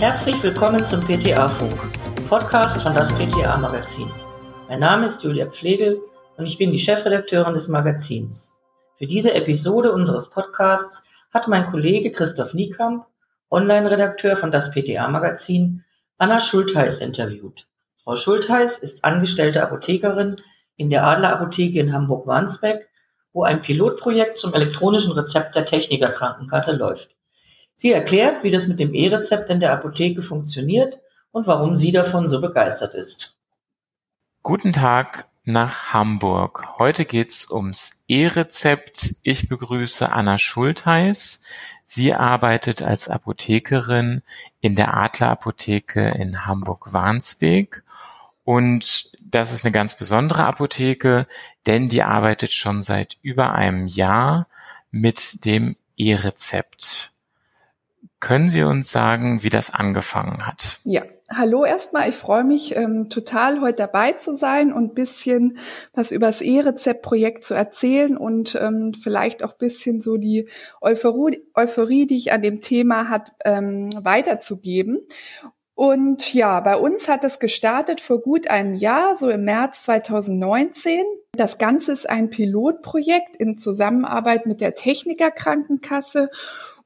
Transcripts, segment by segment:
Herzlich willkommen zum PTA-Funk, Podcast von das PTA-Magazin. Mein Name ist Julia Pflegel und ich bin die Chefredakteurin des Magazins. Für diese Episode unseres Podcasts hat mein Kollege Christoph Niekamp, Online-Redakteur von das PTA-Magazin, Anna Schultheiß interviewt. Frau Schultheiß ist angestellte Apothekerin in der Adlerapotheke in Hamburg-Wandsbek, wo ein Pilotprojekt zum elektronischen Rezept der Technikerkrankenkasse läuft. Sie erklärt, wie das mit dem E-Rezept in der Apotheke funktioniert und warum sie davon so begeistert ist. Guten Tag nach Hamburg. Heute geht's ums E-Rezept. Ich begrüße Anna Schultheiß. Sie arbeitet als Apothekerin in der Adlerapotheke in Hamburg-Warnsbeek. Und das ist eine ganz besondere Apotheke, denn die arbeitet schon seit über einem Jahr mit dem E-Rezept. Können Sie uns sagen, wie das angefangen hat? Ja, hallo erstmal. Ich freue mich ähm, total, heute dabei zu sein und bisschen was über das E-Rezept-Projekt zu erzählen und ähm, vielleicht auch bisschen so die Euphorie, Euphorie, die ich an dem Thema hat, ähm, weiterzugeben. Und ja, bei uns hat es gestartet vor gut einem Jahr, so im März 2019. Das Ganze ist ein Pilotprojekt in Zusammenarbeit mit der Technikerkrankenkasse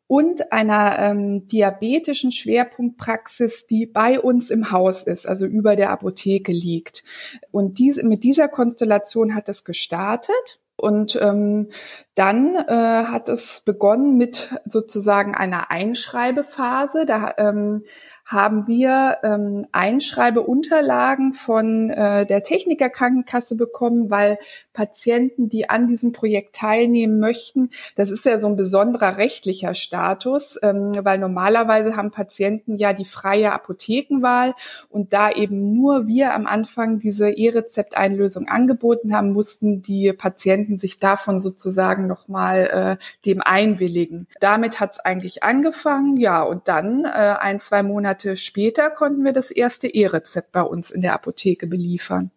und einer ähm, diabetischen Schwerpunktpraxis, die bei uns im Haus ist, also über der Apotheke liegt. Und diese, mit dieser Konstellation hat es gestartet. Und ähm, dann äh, hat es begonnen mit sozusagen einer Einschreibephase. Da ähm, haben wir ähm, Einschreibeunterlagen von äh, der Technikerkrankenkasse bekommen, weil Patienten, die an diesem Projekt teilnehmen möchten, das ist ja so ein besonderer rechtlicher Status, ähm, weil normalerweise haben Patienten ja die freie Apothekenwahl und da eben nur wir am Anfang diese E-Rezept-Einlösung angeboten haben, mussten die Patienten sich davon sozusagen nochmal äh, dem einwilligen. Damit hat es eigentlich angefangen, ja, und dann äh, ein, zwei Monate Monate später konnten wir das erste E-Rezept bei uns in der Apotheke beliefern.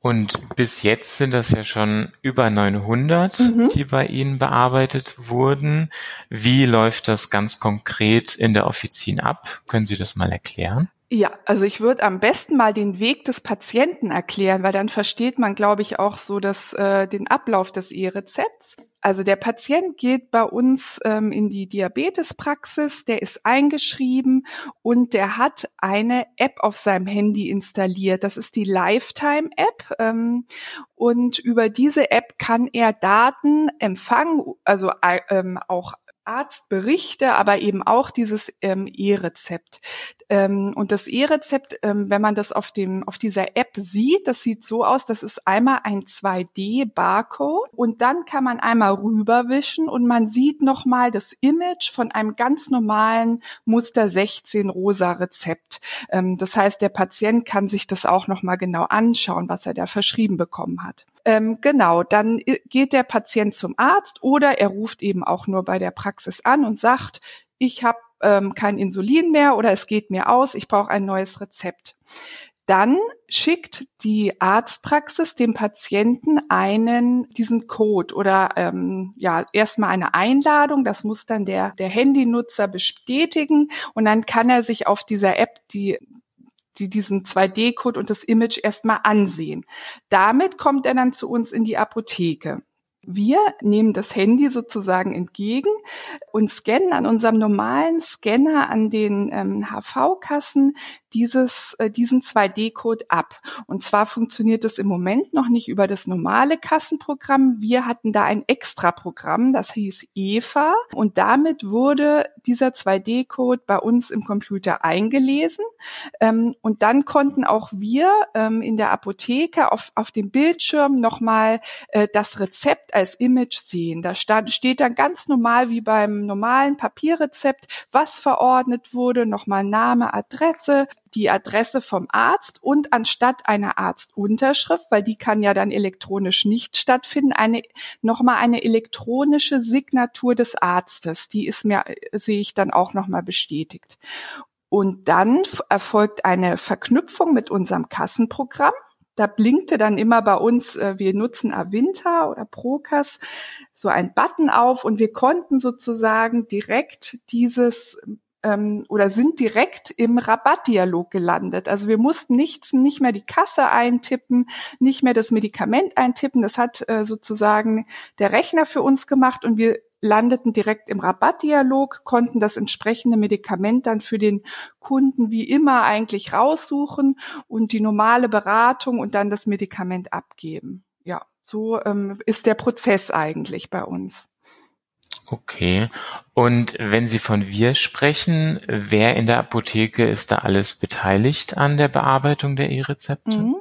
Und bis jetzt sind das ja schon über 900, mhm. die bei Ihnen bearbeitet wurden. Wie läuft das ganz konkret in der Offizin ab? Können Sie das mal erklären? Ja, also ich würde am besten mal den Weg des Patienten erklären, weil dann versteht man, glaube ich, auch so das, äh, den Ablauf des E-Rezepts. Also der Patient geht bei uns ähm, in die Diabetespraxis, der ist eingeschrieben und der hat eine App auf seinem Handy installiert. Das ist die Lifetime-App. Ähm, und über diese App kann er Daten empfangen, also äh, ähm, auch Arztberichte, aber eben auch dieses ähm, E-Rezept. Ähm, und das E-Rezept, ähm, wenn man das auf dem auf dieser App sieht, das sieht so aus, das ist einmal ein 2D-Barcode und dann kann man einmal rüberwischen und man sieht nochmal das Image von einem ganz normalen Muster 16 rosa Rezept. Ähm, das heißt, der Patient kann sich das auch nochmal genau anschauen, was er da verschrieben bekommen hat. Ähm, genau, dann geht der Patient zum Arzt oder er ruft eben auch nur bei der Praxis an und sagt, ich habe ähm, kein Insulin mehr oder es geht mir aus, ich brauche ein neues Rezept. Dann schickt die Arztpraxis dem Patienten einen diesen Code oder ähm, ja erstmal eine Einladung. Das muss dann der der Handynutzer bestätigen und dann kann er sich auf dieser App die die diesen 2D-Code und das Image erstmal ansehen. Damit kommt er dann zu uns in die Apotheke. Wir nehmen das Handy sozusagen entgegen und scannen an unserem normalen Scanner an den ähm, HV-Kassen dieses, äh, diesen 2D-Code ab. Und zwar funktioniert es im Moment noch nicht über das normale Kassenprogramm. Wir hatten da ein Extra-Programm, das hieß EVA. Und damit wurde dieser 2D-Code bei uns im Computer eingelesen. Ähm, und dann konnten auch wir ähm, in der Apotheke auf, auf dem Bildschirm nochmal äh, das Rezept als Image sehen. Da stand, steht dann ganz normal wie beim normalen Papierrezept, was verordnet wurde, nochmal Name, Adresse, die Adresse vom Arzt und anstatt einer Arztunterschrift, weil die kann ja dann elektronisch nicht stattfinden, eine, nochmal eine elektronische Signatur des Arztes. Die ist mir, sehe ich dann auch nochmal bestätigt. Und dann erfolgt eine Verknüpfung mit unserem Kassenprogramm. Da blinkte dann immer bei uns, äh, wir nutzen Avinta oder Procas, so ein Button auf und wir konnten sozusagen direkt dieses ähm, oder sind direkt im Rabattdialog gelandet. Also wir mussten nichts, nicht mehr die Kasse eintippen, nicht mehr das Medikament eintippen. Das hat äh, sozusagen der Rechner für uns gemacht und wir landeten direkt im Rabattdialog, konnten das entsprechende Medikament dann für den Kunden wie immer eigentlich raussuchen und die normale Beratung und dann das Medikament abgeben. Ja, so ähm, ist der Prozess eigentlich bei uns. Okay. Und wenn Sie von wir sprechen, wer in der Apotheke ist da alles beteiligt an der Bearbeitung der E-Rezepte? Mhm.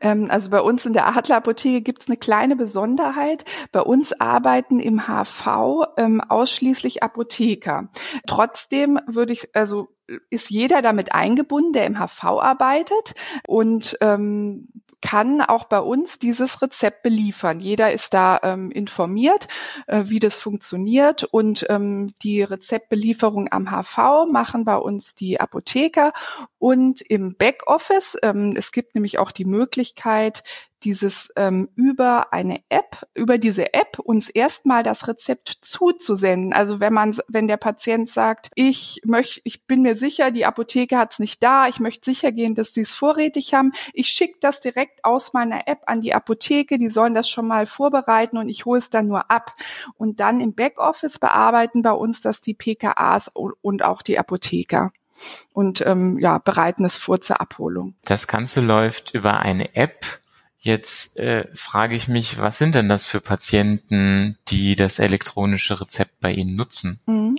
Ähm, also bei uns in der Adler-Apotheke gibt es eine kleine Besonderheit. Bei uns arbeiten im HV ähm, ausschließlich Apotheker. Trotzdem würde ich, also ist jeder damit eingebunden, der im HV arbeitet und ähm, kann auch bei uns dieses Rezept beliefern. Jeder ist da ähm, informiert, äh, wie das funktioniert und ähm, die Rezeptbelieferung am HV machen bei uns die Apotheker und im Backoffice. Ähm, es gibt nämlich auch die Möglichkeit, dieses ähm, über eine App, über diese App uns erstmal das Rezept zuzusenden. Also wenn man, wenn der Patient sagt, ich möchte, ich bin mir sicher, die Apotheke hat es nicht da, ich möchte sicher gehen, dass sie es vorrätig haben, ich schicke das direkt aus meiner App an die Apotheke, die sollen das schon mal vorbereiten und ich hole es dann nur ab. Und dann im Backoffice bearbeiten bei uns das die PKAs und auch die Apotheker und ähm, ja, bereiten es vor zur Abholung. Das Ganze läuft über eine App Jetzt äh, frage ich mich, was sind denn das für Patienten, die das elektronische Rezept bei Ihnen nutzen? Mhm.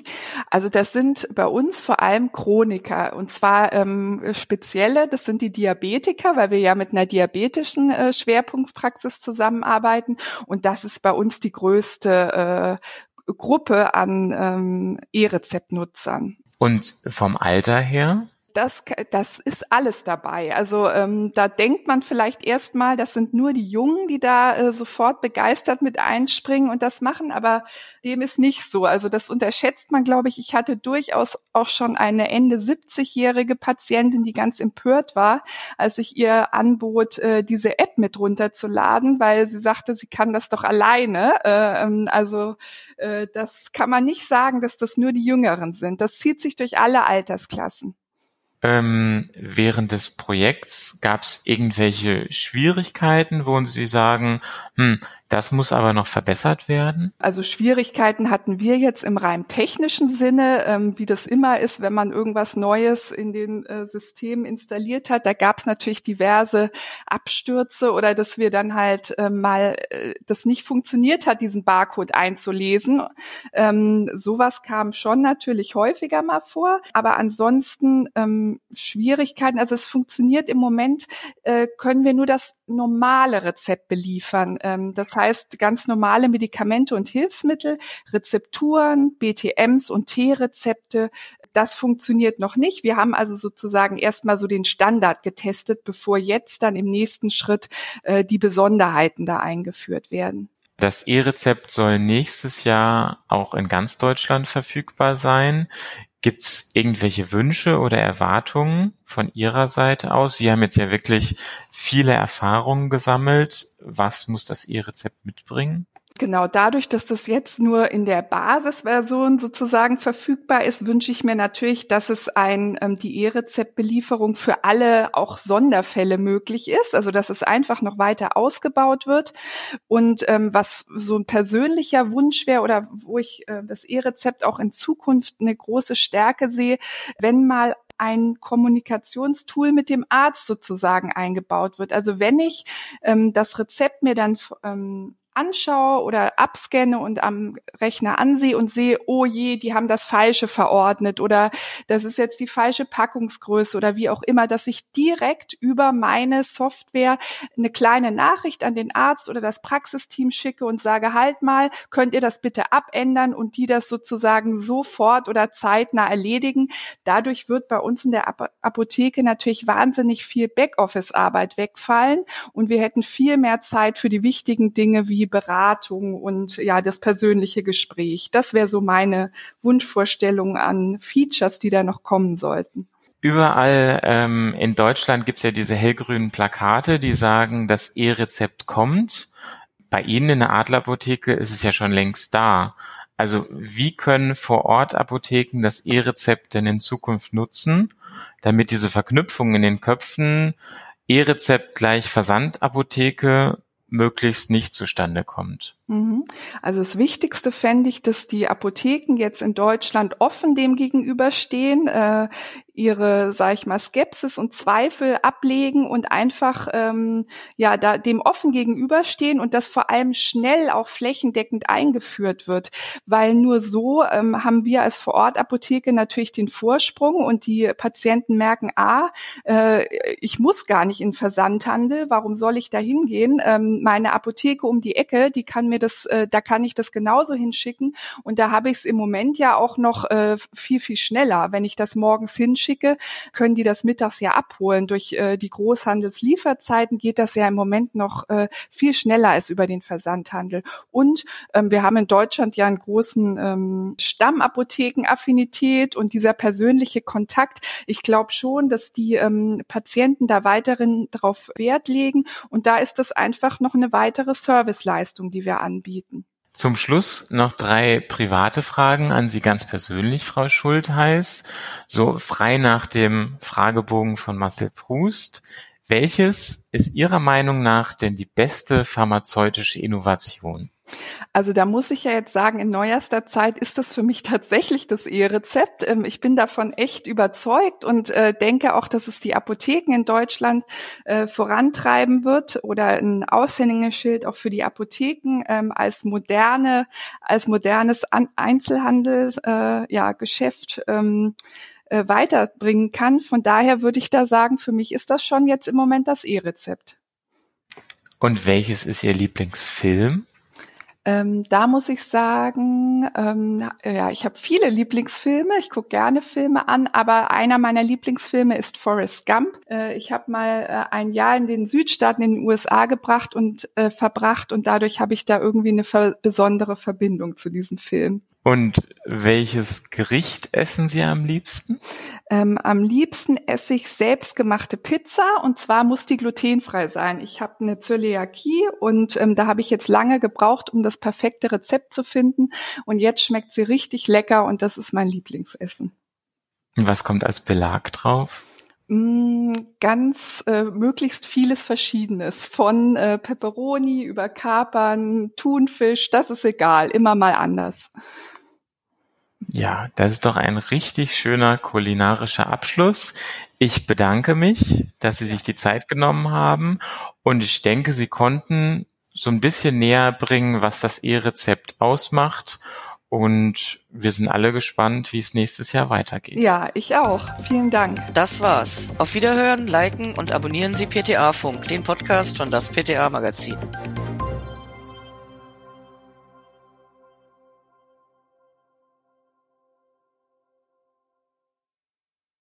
Also das sind bei uns vor allem Chroniker und zwar ähm, spezielle, das sind die Diabetiker, weil wir ja mit einer diabetischen äh, Schwerpunktspraxis zusammenarbeiten und das ist bei uns die größte äh, Gruppe an ähm, E-Rezeptnutzern. Und vom Alter her? Das, das ist alles dabei. Also ähm, da denkt man vielleicht erstmal, das sind nur die Jungen, die da äh, sofort begeistert mit einspringen und das machen, aber dem ist nicht so. Also das unterschätzt man, glaube ich. Ich hatte durchaus auch schon eine Ende 70-jährige Patientin, die ganz empört war, als ich ihr anbot, äh, diese App mit runterzuladen, weil sie sagte, sie kann das doch alleine. Äh, ähm, also äh, das kann man nicht sagen, dass das nur die Jüngeren sind. Das zieht sich durch alle Altersklassen. Ähm, während des Projekts gab es irgendwelche Schwierigkeiten, wo Sie sagen, hm, das muss aber noch verbessert werden? Also Schwierigkeiten hatten wir jetzt im rein technischen Sinne, ähm, wie das immer ist, wenn man irgendwas Neues in den äh, Systemen installiert hat. Da gab es natürlich diverse Abstürze oder dass wir dann halt äh, mal äh, das nicht funktioniert hat, diesen Barcode einzulesen. Ähm, sowas kam schon natürlich häufiger mal vor. Aber ansonsten ähm, Schwierigkeiten, also es funktioniert im Moment, äh, können wir nur das normale Rezept beliefern. Ähm, das heißt ganz normale Medikamente und Hilfsmittel, Rezepturen, BTMs und T-Rezepte. Das funktioniert noch nicht. Wir haben also sozusagen erstmal so den Standard getestet, bevor jetzt dann im nächsten Schritt äh, die Besonderheiten da eingeführt werden. Das E-Rezept soll nächstes Jahr auch in ganz Deutschland verfügbar sein. Gibt es irgendwelche Wünsche oder Erwartungen von Ihrer Seite aus? Sie haben jetzt ja wirklich viele Erfahrungen gesammelt. Was muss das E-Rezept mitbringen? Genau, dadurch, dass das jetzt nur in der Basisversion sozusagen verfügbar ist, wünsche ich mir natürlich, dass es ein ähm, die E-Rezeptbelieferung für alle auch Sonderfälle möglich ist, also dass es einfach noch weiter ausgebaut wird. Und ähm, was so ein persönlicher Wunsch wäre oder wo ich äh, das E-Rezept auch in Zukunft eine große Stärke sehe, wenn mal ein Kommunikationstool mit dem Arzt sozusagen eingebaut wird. Also wenn ich ähm, das Rezept mir dann ähm, anschaue oder abscanne und am Rechner ansehe und sehe, oh je, die haben das Falsche verordnet oder das ist jetzt die falsche Packungsgröße oder wie auch immer, dass ich direkt über meine Software eine kleine Nachricht an den Arzt oder das Praxisteam schicke und sage, halt mal, könnt ihr das bitte abändern und die das sozusagen sofort oder zeitnah erledigen. Dadurch wird bei uns in der Apotheke natürlich wahnsinnig viel Backoffice-Arbeit wegfallen und wir hätten viel mehr Zeit für die wichtigen Dinge wie Beratung und ja, das persönliche Gespräch. Das wäre so meine Wunschvorstellung an Features, die da noch kommen sollten. Überall ähm, in Deutschland gibt's ja diese hellgrünen Plakate, die sagen, das E-Rezept kommt. Bei Ihnen in der Adlerapotheke ist es ja schon längst da. Also wie können vor Ort Apotheken das E-Rezept denn in Zukunft nutzen, damit diese Verknüpfung in den Köpfen E-Rezept gleich Versandapotheke möglichst nicht zustande kommt. Mhm. Also das Wichtigste fände ich, dass die Apotheken jetzt in Deutschland offen dem gegenüberstehen, äh, ihre, sag ich mal, Skepsis und Zweifel ablegen und einfach ähm, ja da dem offen gegenüberstehen und das vor allem schnell auch flächendeckend eingeführt wird, weil nur so ähm, haben wir als Vorortapotheke natürlich den Vorsprung und die Patienten merken, ah, äh, ich muss gar nicht in Versandhandel, warum soll ich da hingehen? Ähm, meine Apotheke um die Ecke, die kann mir das, äh, da kann ich das genauso hinschicken. Und da habe ich es im Moment ja auch noch äh, viel, viel schneller. Wenn ich das morgens hinschicke, können die das mittags ja abholen. Durch äh, die Großhandelslieferzeiten geht das ja im Moment noch äh, viel schneller als über den Versandhandel. Und ähm, wir haben in Deutschland ja einen großen ähm, Stammapothekenaffinität und dieser persönliche Kontakt. Ich glaube schon, dass die ähm, Patienten da weiterhin darauf Wert legen. Und da ist das einfach noch eine weitere Serviceleistung, die wir anbieten. Zum Schluss noch drei private Fragen an Sie ganz persönlich, Frau Schultheiß. So frei nach dem Fragebogen von Marcel Proust. Welches ist Ihrer Meinung nach denn die beste pharmazeutische Innovation? Also da muss ich ja jetzt sagen, in neuerster Zeit ist das für mich tatsächlich das E-Rezept. Ähm, ich bin davon echt überzeugt und äh, denke auch, dass es die Apotheken in Deutschland äh, vorantreiben wird oder ein Aushängeschild auch für die Apotheken ähm, als moderne, als modernes Einzelhandel, äh, ähm, weiterbringen kann. Von daher würde ich da sagen, für mich ist das schon jetzt im Moment das E-Rezept. Und welches ist Ihr Lieblingsfilm? Ähm, da muss ich sagen, ähm, ja, ich habe viele Lieblingsfilme. Ich gucke gerne Filme an, aber einer meiner Lieblingsfilme ist Forrest Gump. Äh, ich habe mal äh, ein Jahr in den Südstaaten in den USA gebracht und äh, verbracht und dadurch habe ich da irgendwie eine besondere Verbindung zu diesem Film. Und welches Gericht essen Sie am liebsten? Ähm, am liebsten esse ich selbstgemachte Pizza und zwar muss die glutenfrei sein. Ich habe eine Zöliakie und ähm, da habe ich jetzt lange gebraucht, um das perfekte Rezept zu finden. Und jetzt schmeckt sie richtig lecker und das ist mein Lieblingsessen. Was kommt als Belag drauf? Mm, ganz äh, möglichst vieles Verschiedenes. Von äh, Peperoni über Kapern, Thunfisch, das ist egal, immer mal anders. Ja, das ist doch ein richtig schöner kulinarischer Abschluss. Ich bedanke mich, dass Sie sich die Zeit genommen haben und ich denke, Sie konnten so ein bisschen näher bringen, was das E-Rezept ausmacht und wir sind alle gespannt, wie es nächstes Jahr weitergeht. Ja, ich auch. Vielen Dank. Das war's. Auf Wiederhören, liken und abonnieren Sie PTA Funk, den Podcast von das PTA Magazin.